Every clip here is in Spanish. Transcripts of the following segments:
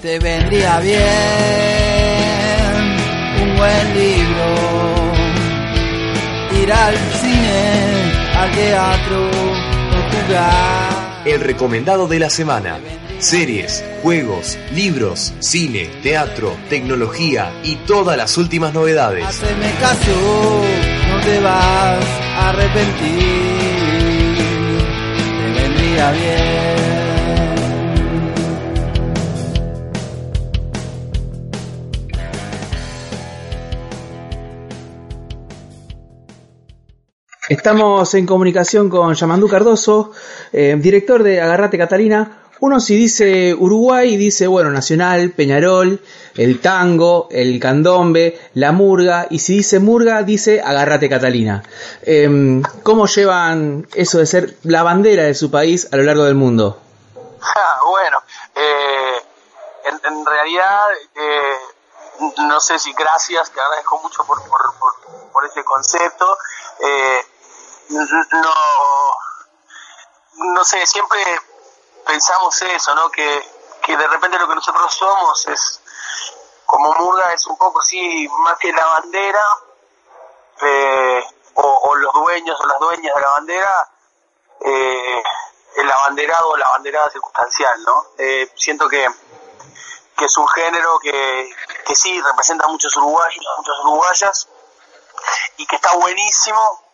te vendría bien un buen libro, ir al cine, al teatro, o jugar. El recomendado de la semana. Series, juegos, libros, cine, teatro, tecnología y todas las últimas novedades. Haceme caso, no te vas a arrepentir, te vendría bien. Estamos en comunicación con Yamandú Cardoso, eh, director de Agarrate Catalina. Uno si dice Uruguay, dice, bueno, Nacional, Peñarol, el tango, el candombe, la murga, y si dice murga, dice Agarrate Catalina. Em, ¿Cómo llevan eso de ser la bandera de su país a lo largo del mundo? bueno, eh, en, en, realidad, eh, no sé si gracias, te agradezco mucho por, por, por, por ese concepto. Eh, no, no sé, siempre pensamos eso, ¿no? Que, que de repente lo que nosotros somos es, como Murga, es un poco así, más que la bandera, eh, o, los dueños o las dueñas de la bandera, eh, el abanderado o la banderada circunstancial, ¿no? Eh, siento que, que es un género que, que sí representa a muchos uruguayos, muchas uruguayas, y que está buenísimo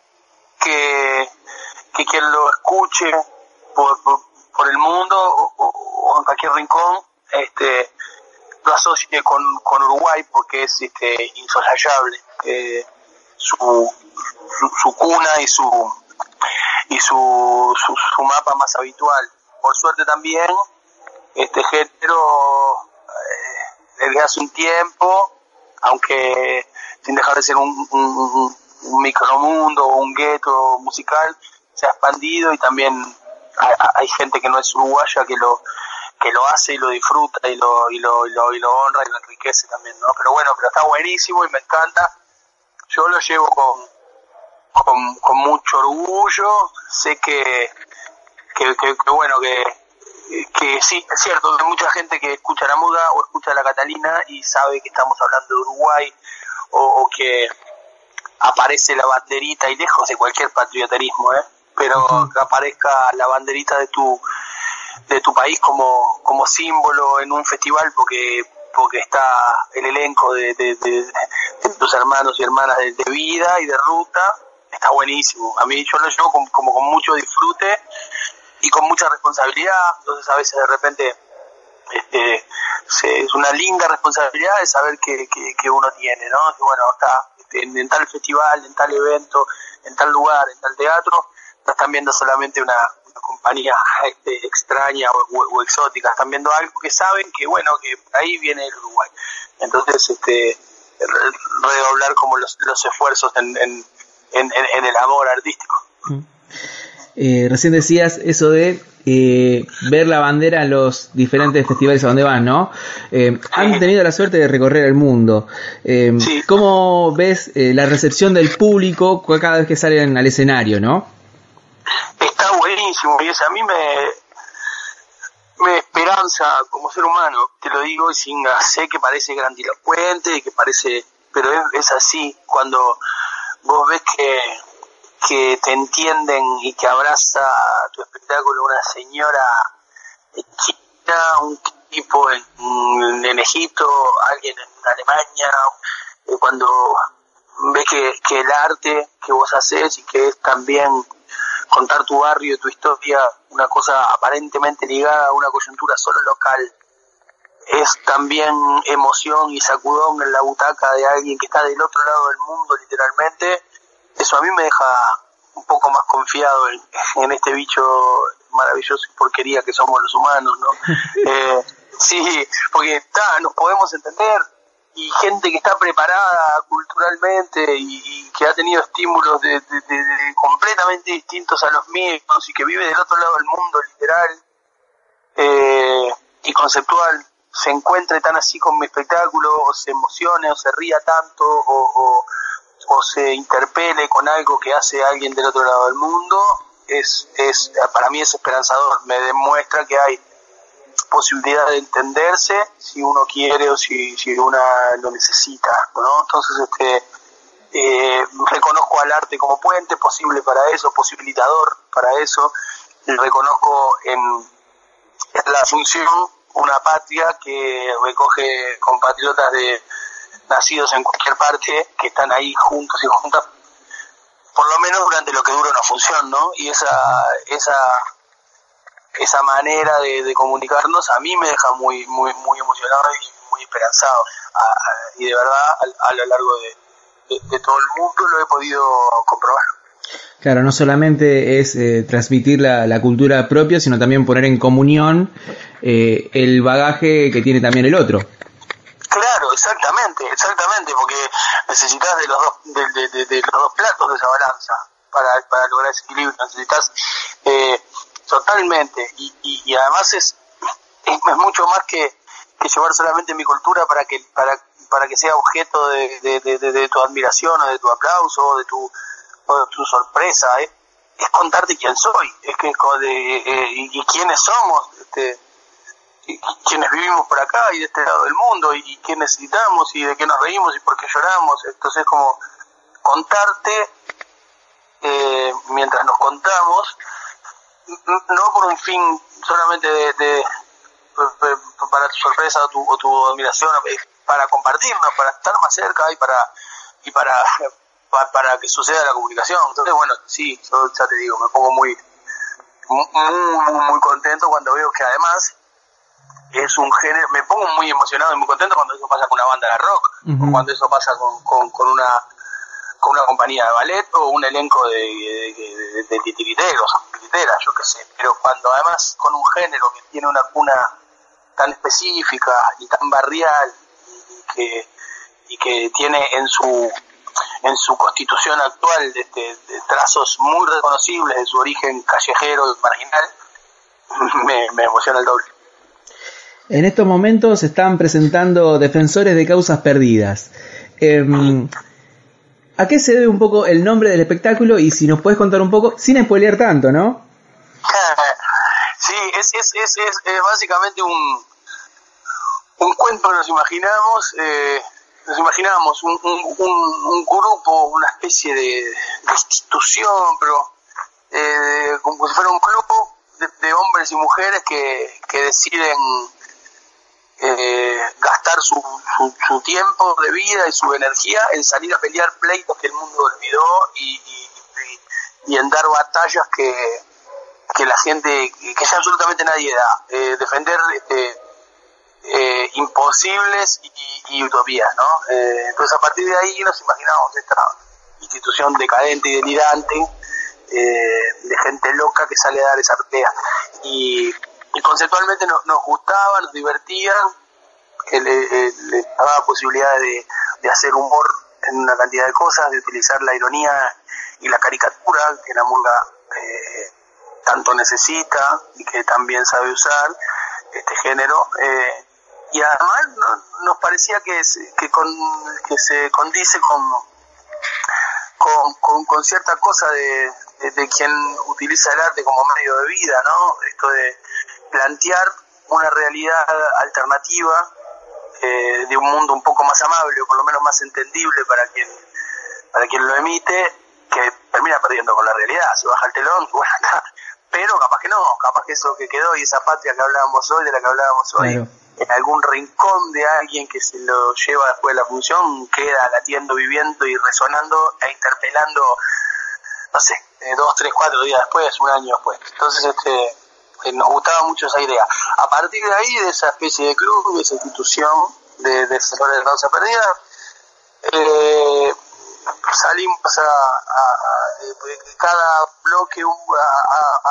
que, que quien lo escuche por, por, el mundo o, en cualquier rincón este lo asocie con, con Uruguay porque es este insoslayable eh, su, su, cuna y su y su, su, su, mapa más habitual. Por suerte también este género eh, desde hace un tiempo aunque sin dejar de ser un, un micromundo o un gueto musical se ha expandido y también hay, hay, gente que no es uruguaya que lo que lo hace y lo disfruta y lo, y lo, y lo, y lo honra y lo enriquece también, ¿no? Pero bueno, pero está buenísimo y me encanta. Yo lo llevo con, con, con mucho orgullo. Sé que, que, que, que bueno, que, que sí, es cierto, hay mucha gente que escucha la muda o escucha la Catalina y sabe que estamos hablando de Uruguay o, o que aparece la banderita y lejos de cualquier patrioterismo, ¿eh? pero uh -huh. que aparezca la banderita de tu de tu país como, como símbolo en un festival porque porque está el elenco de, de, de, de tus hermanos y hermanas de, vida y de ruta, está buenísimo. A mí yo lo llevo como, como con mucho disfrute y con mucha responsabilidad, entonces a veces de repente este, se, es una linda responsabilidad de saber que, que, uno tiene, ¿no? Que bueno, está este, en, tal festival, en tal evento, en tal lugar, en tal teatro, no están viendo solamente una, una compañía este, extraña o, exótica, están viendo algo que saben que, bueno, que ahí viene el Uruguay. Entonces, este, redoblar como los, los esfuerzos en, en, en, en, el amor artístico. Eh, recién decías eso de eh, ver la bandera en los diferentes festivales a donde van, ¿no? Eh, han tenido la suerte de recorrer el mundo. Eh, sí. ¿Cómo ves eh, la recepción del público cada vez que salen al escenario, no? Está buenísimo y eso a mí me, me esperanza como ser humano, te lo digo y sin sé que parece grandilocuente, que parece, pero es, es así cuando vos ves que que te entienden y que abraza tu espectáculo una señora china, un tipo en, Egipto, alguien en Alemania, eh, cuando ves que el arte que vos haces y que es también contar tu barrio, tu historia, una cosa aparentemente ligada a una coyuntura solo local, es también emoción y sacudón en la butaca de alguien que está del otro lado del mundo literalmente, eso a mí me deja un poco más confiado en, en este bicho maravilloso y porquería que somos los humanos, ¿no? eh, sí, porque está, nos podemos entender y gente que está preparada culturalmente y, y que ha tenido estímulos de, de, de, de, completamente distintos a los míos y que vive del otro lado del mundo, literal eh, y conceptual, se encuentre tan así con mi espectáculo o se emocione o se ría tanto o, o o se interpele con algo que hace alguien del otro lado del mundo, es, es para mí es esperanzador, me demuestra que hay posibilidad de entenderse si uno quiere o si, si una lo necesita, ¿no? Entonces, este, eh, reconozco al arte como puente posible para eso, posibilitador para eso, reconozco en la función una patria que recoge compatriotas de nacidos en cualquier parte que están ahí juntos y juntas por lo menos durante lo que dura una función, ¿no? Y esa esa esa manera de, comunicarnos a mí me deja muy muy muy emocionado y muy esperanzado y de verdad a, lo largo de, de, todo el mundo lo he podido comprobar. Claro, no solamente es eh, transmitir la, la, cultura propia, sino también poner en comunión eh, el bagaje que tiene también el otro. Claro, exactamente, exactamente, porque necesitas de los dos, de, de, de, los dos platos de esa balanza para, lograr ese equilibrio. Necesitas eh, totalmente, y, y, además es, es, mucho más que, que llevar solamente mi cultura para que para, para que sea objeto de, de, tu admiración o de tu aplauso o de tu, o tu sorpresa. ¿eh? Es contarte quién soy, es que de, eh, y quiénes somos. Este, quienes vivimos por acá y de este lado del mundo y qué necesitamos y de qué nos reímos y por qué lloramos. Entonces como contarte eh, mientras nos contamos, no por un fin solamente de, para tu sorpresa o tu, o tu admiración, para compartirnos, para estar más cerca y para y para, para, que suceda la comunicación. Entonces, bueno, sí, yo ya te digo, me pongo muy, muy, muy contento cuando veo que además es un género, me pongo muy emocionado y muy contento cuando eso pasa con una banda de rock, o cuando eso pasa con, con, una con una compañía de ballet o un elenco de, de, de, titiriteros titiriteras, yo qué sé, pero cuando además con un género que tiene una cuna tan específica y tan barrial y que, y que tiene en su en su constitución actual de, de trazos muy reconocibles de su origen callejero y marginal, me, me emociona el doble. En estos momentos se están presentando defensores de causas perdidas. Em, ¿A qué se debe un poco el nombre del espectáculo y si nos puedes contar un poco, sin spoilear tanto, ¿no? sí, es, es, es, es, básicamente un, un cuento que nos imaginamos, eh, nos imaginamos un, un, grupo, una especie de, institución, pero eh, como si fuera un club de, hombres y mujeres que, que deciden eh, gastar su, su, tiempo de vida y su energía en salir a pelear pleitos que el mundo olvidó y, y, en dar batallas que, que la gente, que ya absolutamente nadie da. Eh, defender este, eh, imposibles y, utopías, ¿no? Eh, entonces a partir de ahí nos imaginamos esta institución decadente y delirante de gente loca que sale a dar esa pelea. Y y conceptualmente nos, nos gustaba, nos divertía, que le, daba posibilidad de, de, hacer humor en una cantidad de cosas, de utilizar la ironía y la caricatura que la murga eh, tanto necesita y que también sabe usar este género. Eh, y además nos parecía que, que, con, que se condice con, con, con, cierta cosa de, de, quien utiliza el arte como medio de vida, ¿no? Esto de, plantear una realidad alternativa eh, de un mundo un poco más amable o por lo menos más entendible para quien para quien lo emite que termina perdiendo con la realidad. Se baja el telón bueno pero capaz que no capaz que eso que quedó y esa patria que hablábamos hoy de la que hablábamos hoy en algún rincón de alguien que se lo lleva después de la función queda latiendo viviendo y resonando e interpelando no sé eh, dos tres cuatro días después un año después. Entonces este nos gustaba mucho esa idea. A partir de ahí, de esa especie de club, de esa institución de defensores de causa perdida, eh, salimos a, a, cada bloque a,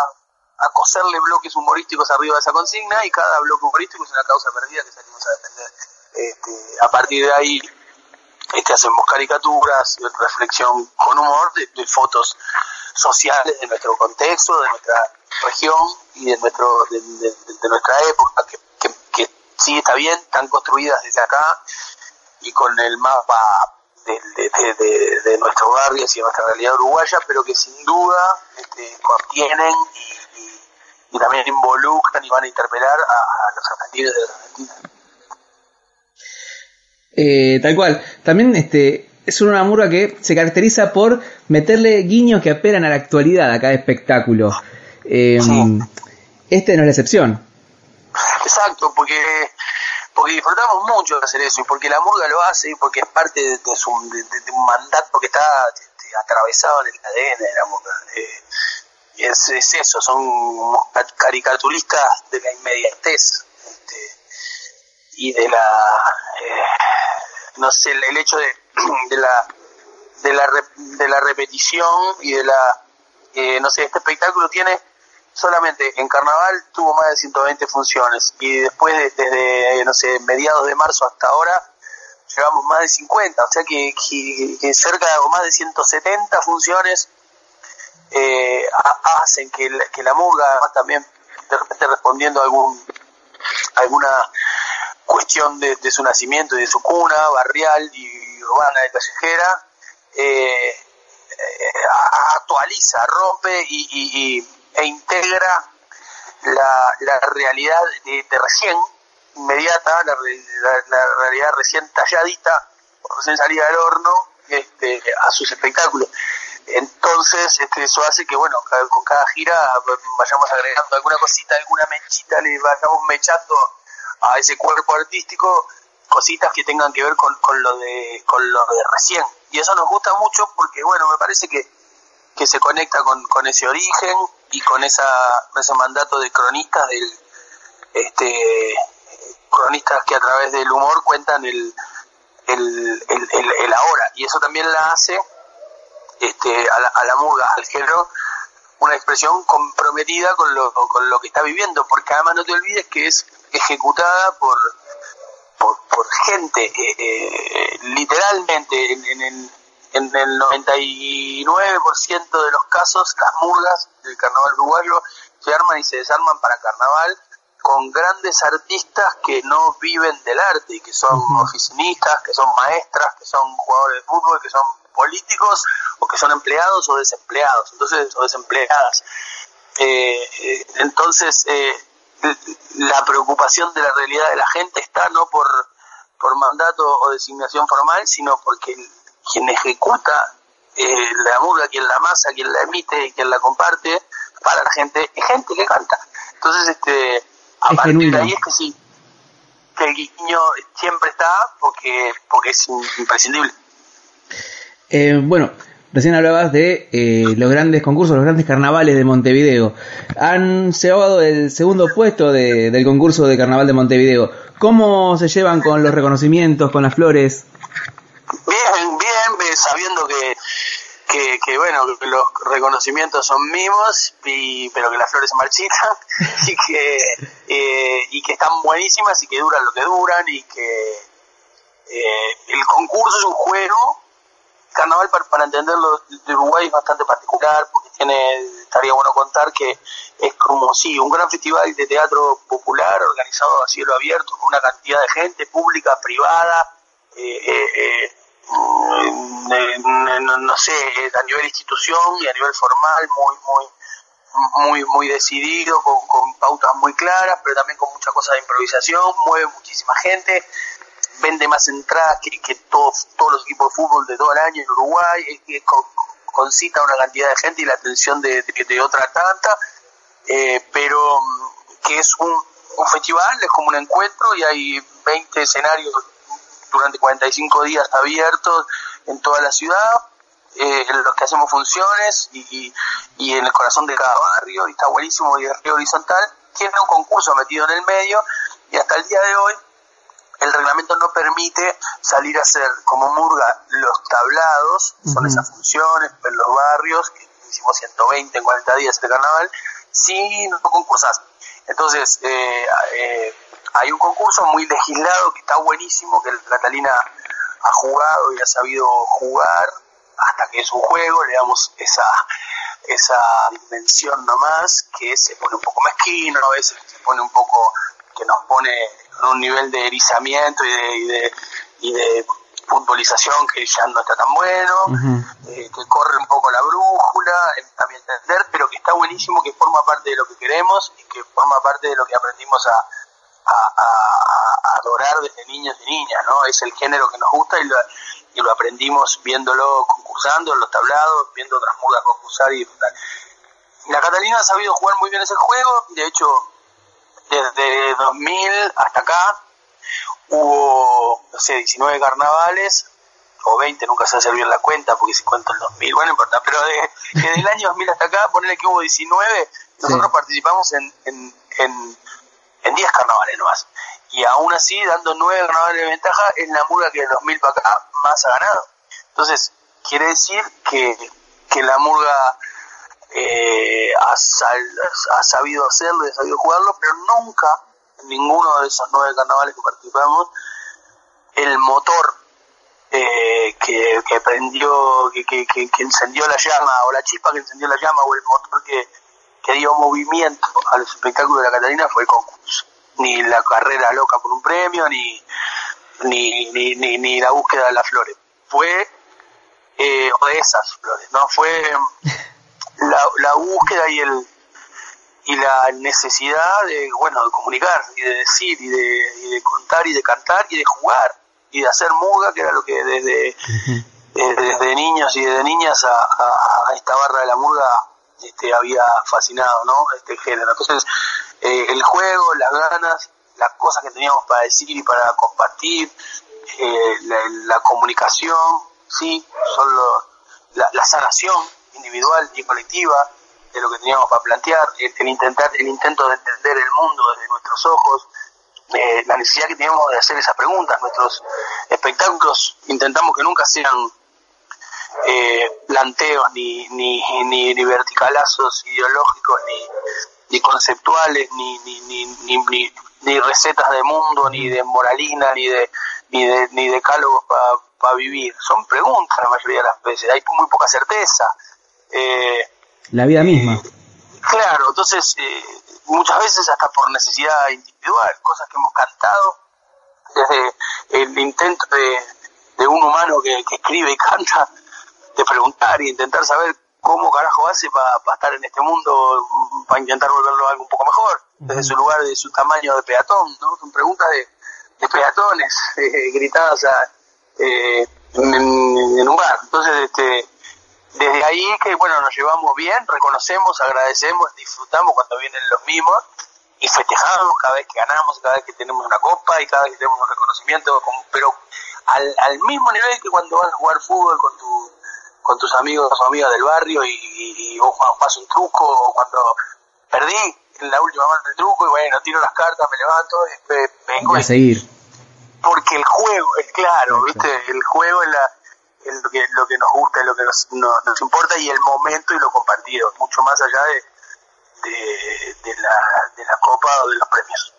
a, coserle bloques humorísticos arriba de esa consigna y cada bloque humorístico es una causa perdida que salimos a defender. Este, a partir de ahí este, hacemos caricaturas, reflexión con humor de fotos sociales de nuestro contexto, de nuestra región y de nuestro de, nuestra época que, sí está bien están construidas desde acá y con el mapa de, de, nuestros barrios y de nuestra realidad uruguaya pero que sin duda este, contienen y, también involucran y van a interpelar a, los argentinos de Argentina. Eh, tal cual. También este es una murga que se caracteriza por meterle guiños que apelan a la actualidad a cada espectáculo. Eh, Este no es la excepción. Exacto, porque porque disfrutamos mucho de hacer eso y porque la murga lo hace y porque es parte de, su, de, un mandato que está este, atravesado en el ADN de la murga. Eh, es, es, eso, son caricaturistas de la inmediatez este, y de la, eh, no sé, el, hecho de, de la de la, de la repetición y de la, eh, no sé, este espectáculo tiene solamente en carnaval tuvo más de 120 funciones y después desde, no sé, mediados de marzo hasta ahora llevamos más de 50, o sea que, cerca de más de 170 funciones eh, hacen que, la murga, además también de repente respondiendo a algún, alguna cuestión de, su nacimiento y de su cuna, barrial y urbana y callejera, eh, eh, actualiza, rompe y e integra la, la realidad de, recién, inmediata, la, la, realidad recién talladita, recién salida del horno, este, a sus espectáculos. Entonces, este, eso hace que, bueno, con cada gira vayamos agregando alguna cosita, alguna mechita, le vayamos mechando a ese cuerpo artístico cositas que tengan que ver con, con lo de con lo de recién. Y eso nos gusta mucho porque, bueno, me parece que que se conecta con, con ese origen y con esa ese mandato de cronistas del este cronistas que a través del humor cuentan el el, el, ahora. Y eso también la hace este a la, a la murga al género una expresión comprometida con lo, con lo que está viviendo. Porque además no te olvides que es ejecutada por por, por gente eh, eh, literalmente en, en, en en el 99% de los casos las murgas del carnaval uruguayo se arman y se desarman para carnaval con grandes artistas que no viven del arte y que son oficinistas, que son maestras, que son jugadores de fútbol, que son políticos o que son empleados o desempleados, entonces o desempleadas. Eh, eh, entonces eh, la preocupación de la realidad de la gente está no por por mandato o designación formal, sino porque quien ejecuta eh, la murga, quien la masa, quien la emite, y quien la comparte para la gente, es gente que canta. Entonces, este, a partir de ahí es que sí, que el guiño siempre está porque, porque es imprescindible. Eh, bueno, recién hablabas de eh, los grandes concursos, los grandes carnavales de Montevideo. Han llevado el segundo puesto del concurso de carnaval de Montevideo. ¿Cómo se llevan con los reconocimientos, con las flores? Bien, bien, sabiendo que, que, bueno, que los reconocimientos son mimos, y, pero que las flores se marchitan y que, eh, y que están buenísimas y que duran lo que duran y que eh, el concurso es un juego. Carnaval, para, entenderlo, de Uruguay es bastante particular porque tiene, estaría bueno contar que es como sí, un gran festival de teatro popular organizado a cielo abierto con una cantidad de gente pública, privada, eh, eh, eh, no, sé, a nivel institución y a nivel formal muy, muy, muy, muy decidido, con, pautas muy claras, pero también con muchas cosas de improvisación, mueve muchísima gente, vende más entradas que, que todos, todos los equipos de fútbol de todo el año en Uruguay, es, concita una cantidad de gente y la atención de, de, otra tanta, pero mm, que es un, un festival, es como un encuentro y hay 20 escenarios durante 45 días abiertos en toda la ciudad, eh, en los que hacemos funciones y, y, en el corazón de cada barrio, y está buenísimo y es río horizontal, tiene un concurso metido en el medio y hasta el día de hoy el reglamento no permite salir a hacer como murga los tablados, son esas funciones en los barrios, que hicimos 120 en 40 días de carnaval, sin no concursas. Entonces, eh, eh, hay un concurso muy legislado que está buenísimo, que Catalina ha jugado y ha sabido jugar hasta que es un juego, le damos esa esa dimensión nomás que se pone un poco mezquino, a veces se pone un poco, que nos pone en un nivel de erizamiento y de, y de, futbolización que ya no está tan bueno, eh, que corre un poco la brújula, también entender, pero que está buenísimo, que forma parte de lo que queremos y que forma parte de lo que aprendimos a, adorar desde niños y niñas, ¿no? Es el género que nos gusta y lo, y lo aprendimos viéndolo concursando en los tablados, viendo otras mudas concursar y disfrutar. La Catalina ha sabido jugar muy bien ese juego, de hecho, desde 2000 hasta acá hubo, no sé, 19 carnavales, o 20, nunca se hace bien la cuenta, porque si cuento el 2000, bueno, no importa, pero desde el año 2000 hasta acá, ponerle que hubo 19, nosotros participamos en, en, en, en 10 carnavales nomás. Y aún así, dando 9 carnavales de ventaja, es la murga que el 2000 para acá más ha ganado. Entonces, quiere decir que, que la murga eh, ha, ha, sabido hacerlo, ha sabido jugarlo, pero nunca en ninguno de esos nueve carnavales que participamos el motor eh, que, que, prendió, que, que, que, encendió la llama, o la chispa que encendió la llama, o el motor que dio movimiento al espectáculo de la Catalina fue el concurso. Ni la carrera loca por un premio, ni, ni, ni, ni, la búsqueda de las flores. Fue, eh, o de esas flores, ¿no? Fue la, la búsqueda y el y la necesidad de bueno de comunicar y de decir y de, y de contar y de cantar y de jugar y de hacer muga que era lo que desde eh, desde niños y desde niñas a, a, esta barra de la murga este, había fascinado no este género entonces eh, el juego las ganas las cosas que teníamos para decir y para compartir eh, la, comunicación sí son la, la sanación individual y colectiva de lo que teníamos para plantear, el, intentar, el intento de entender el mundo desde nuestros ojos, eh, la necesidad que teníamos de hacer esas preguntas. Nuestros espectáculos intentamos que nunca sean eh, planteos ni, ni, ni, ni, verticalazos ideológicos, ni, ni conceptuales, ni, ni, ni, ni, recetas de mundo, ni de moralina, ni de, ni de, ni decálogos para vivir. Son preguntas la mayoría de las veces, hay muy poca certeza. Eh, la vida misma. Claro, entonces eh, muchas veces hasta por necesidad individual, cosas que hemos cantado, desde el intento de, un humano que, escribe y canta, de preguntar y intentar saber cómo carajo hace para estar en este mundo, para intentar volverlo algo un poco mejor, desde su lugar, de su tamaño de peatón, ¿no? Son preguntas de, de peatones eh, gritadas a, eh, en, en, un bar. Entonces, este, desde ahí que, bueno, nos llevamos bien, reconocemos, agradecemos, disfrutamos cuando vienen los mismos y festejamos cada vez que ganamos, cada vez que tenemos una copa y cada vez que tenemos un reconocimiento, pero al, al mismo nivel que cuando vas a jugar fútbol con tu con tus amigos o amigas del barrio y, y, vos jugás un truco o cuando perdí en la última mano del truco y bueno, tiro las cartas, me levanto y vengo a seguir. Porque el juego, es claro, ¿viste? El juego es la es lo que, lo que nos gusta, es lo que nos, nos importa y el momento y lo compartido, mucho más allá de, de, la, de la copa o de los premios.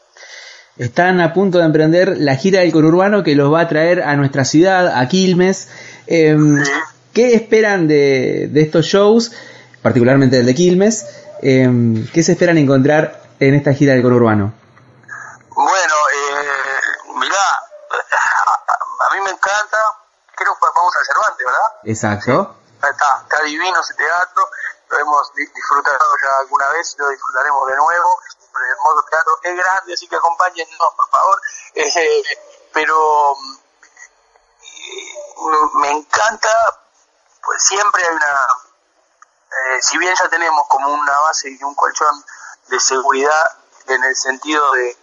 Están a punto de emprender la gira del conurbano que los va a traer a nuestra ciudad, a Quilmes. Em, ¿Qué esperan de, de, estos shows, particularmente el de Quilmes? Eh, ¿Qué se esperan encontrar en esta gira del conurbano? Bueno, eh, mirá, a mí me encanta creo que vamos al Cervantes, ¿verdad? Exacto. Está, está divino ese teatro, lo hemos disfrutado ya alguna vez, lo disfrutaremos de nuevo, es un hermoso teatro, es grande, así que acompáñennos, por favor, eh, pero mm, me encanta, pues siempre hay una, eh, si bien ya tenemos como una base y un colchón de seguridad en el sentido de,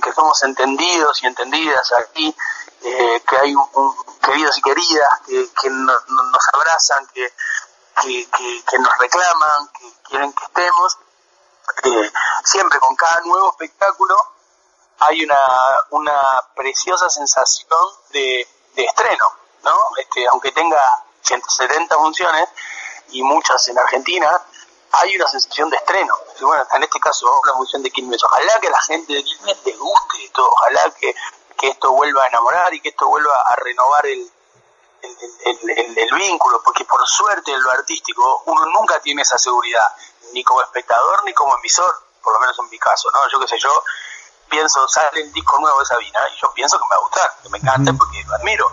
que somos entendidos y entendidas aquí, eh, que hay un, queridos y queridas que, nos abrazan, que, que, nos reclaman, que quieren que estemos. Eh, siempre con cada nuevo espectáculo hay una, una preciosa sensación de, de estreno, ¿no? Este, aunque tenga 170 funciones y muchas en Argentina, hay una sensación de estreno. bueno, en este caso, la función de Quilmes. Ojalá que la gente de Quilmes te guste esto, ojalá que que esto vuelva a enamorar y que esto vuelva a renovar el, el, vínculo, porque por suerte en lo artístico uno nunca tiene esa seguridad, ni como espectador ni como emisor, por lo menos en mi caso, ¿no? Yo qué sé, yo pienso, sale el disco nuevo de Sabina y yo pienso que me va a gustar, que me encanta porque lo admiro,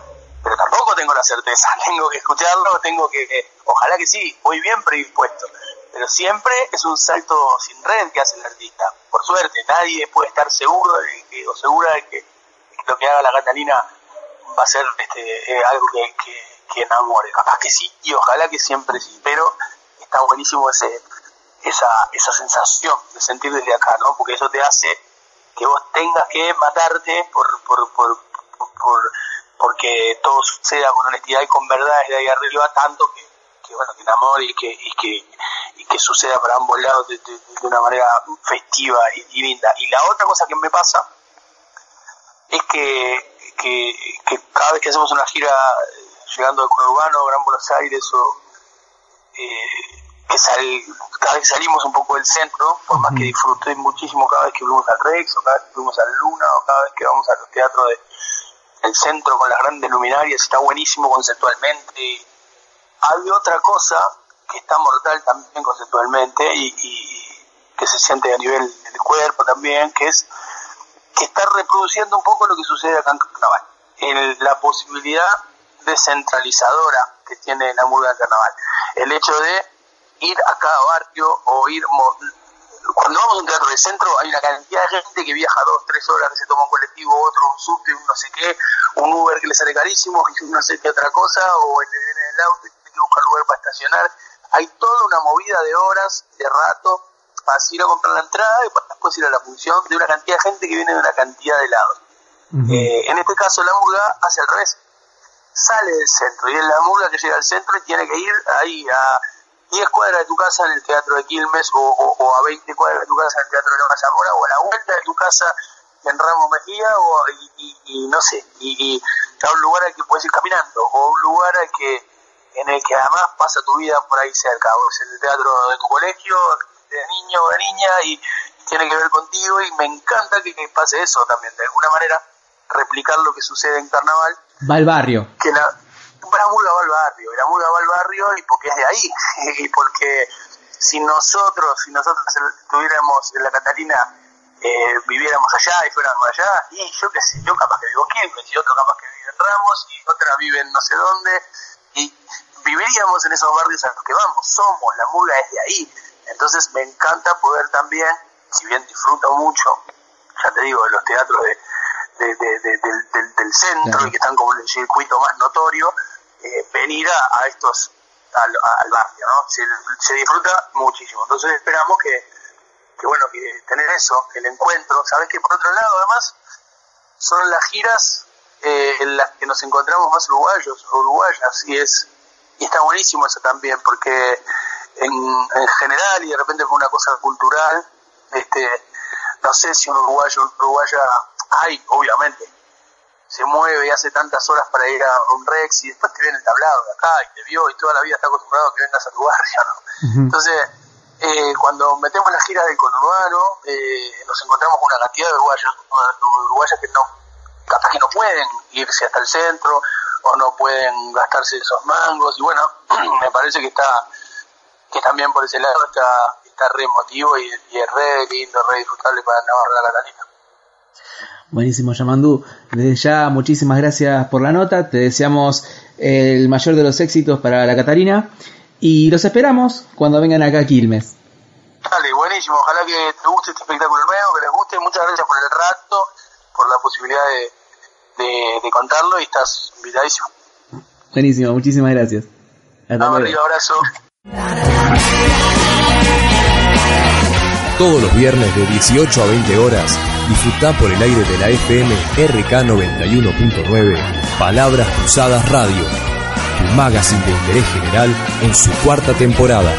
pero tampoco tengo la certeza, tengo que escucharlo, tengo que, ojalá que sí, muy bien predispuesto, pero siempre es un salto sin red que hace el artista, por suerte, nadie puede estar seguro de que, o segura de que lo que haga la Catalina va a ser este, eh, algo que, enamore, capaz que sí, y ojalá que siempre sí, pero está buenísimo ese, esa, esa sensación de sentir desde acá, ¿no? Porque eso te hace que vos tengas que matarte por, por, por, por porque todo suceda con honestidad y con verdad desde ahí arriba, tanto que, que bueno, que enamore y que, y que, y que suceda para ambos lados de, una manera festiva y, linda. Y la otra cosa que me pasa es que, que, cada vez que hacemos una gira eh, llegando del conurbano, Gran Buenos Aires o eh, que cada vez que salimos un poco del centro, por más que disfruté muchísimo cada vez que fuimos al Rex o cada vez que fuimos al Luna o cada vez que vamos a los teatros de el centro con las grandes luminarias, está buenísimo conceptualmente. Hay otra cosa que está mortal también conceptualmente y, que se siente a nivel del cuerpo también, que es que está reproduciendo un poco lo que sucede acá en Carnaval, en la posibilidad descentralizadora que tiene la murga del Carnaval. El hecho de ir a cada barrio o ir cuando vamos a un teatro de centro hay una cantidad de gente que viaja dos, tres horas, que se toma un colectivo, otro, un subte, un no sé qué, un Uber que le sale carísimo, y no sé qué otra cosa, o el viene en el auto y tiene que buscar lugar para estacionar. Hay toda una movida de horas, de rato, para ir a comprar la entrada y para después ir a la función de una cantidad de gente que viene de una cantidad de lados. Eh, en este caso la murga hace al revés, sale del centro y es la murga que llega al centro y tiene que ir ahí a 10 cuadras de tu casa en el Teatro de Quilmes o, a 20 cuadras de tu casa en el Teatro de la Zamora o a la vuelta de tu casa en Ramos Mejía o, y, no sé, y, a un lugar al que puedes ir caminando o un lugar al que en el que además pasa tu vida por ahí cerca, o es el teatro de tu colegio, de niño o de niña y tiene que ver contigo y me encanta que, pase eso también, de alguna manera replicar lo que sucede en Carnaval. Va al barrio. Que la, la murga va al barrio, la murga va al barrio y porque es de ahí, y porque si nosotros, si nosotros estuviéramos en la Catalina, eh, viviéramos allá y fuéramos allá, y yo qué sé, yo capaz que vivo aquí, y otro capaz que vive en Ramos, y otra vive en no sé dónde, y viviríamos en esos barrios a los que vamos, somos, la murga es de ahí. Entonces me encanta poder también, si bien disfruto mucho, ya te digo, de los teatros de, del, centro y que están como en el circuito más notorio, eh, venir a, estos, al, barrio, ¿no? Se, disfruta muchísimo. Entonces esperamos que, que, bueno, que tener eso, el encuentro. Sabes que por otro lado, además, son las giras eh, en las que nos encontramos más uruguayos o uruguayas y es y está buenísimo eso también porque en, en general y de repente fue una cosa cultural este no sé si un uruguayo o uruguaya hay obviamente se mueve y hace tantas horas para ir a un Rex y después te viene el tablado de acá y te vio y toda la vida está acostumbrado a que vengas a tu barrio, ¿no? Entonces, eh, cuando metemos la gira del conurbano, eh, nos encontramos con una cantidad de uruguayos, uruguayas que no, capaz que no pueden irse hasta el centro o no pueden gastarse esos mangos y bueno, me parece que está que también por ese lado está, está re emotivo y, es re lindo, re disfrutable para Navarra la Catalina. Buenísimo, Yamandú. Desde ya, muchísimas gracias por la nota. Te deseamos el mayor de los éxitos para la Catarina. Y los esperamos cuando vengan acá a Quilmes. Dale, buenísimo. Ojalá que te guste este espectáculo nuevo, que les guste. Muchas gracias por el rato, por la posibilidad de, contarlo y estás invitadísimo. Buenísimo, muchísimas gracias. Hasta luego. abrazo. Todos los viernes de 18 a 20 horas, disfruta por el aire de la FM RK 91.9 Palabras Cruzadas Radio, tu magazine de interés general en su cuarta temporada.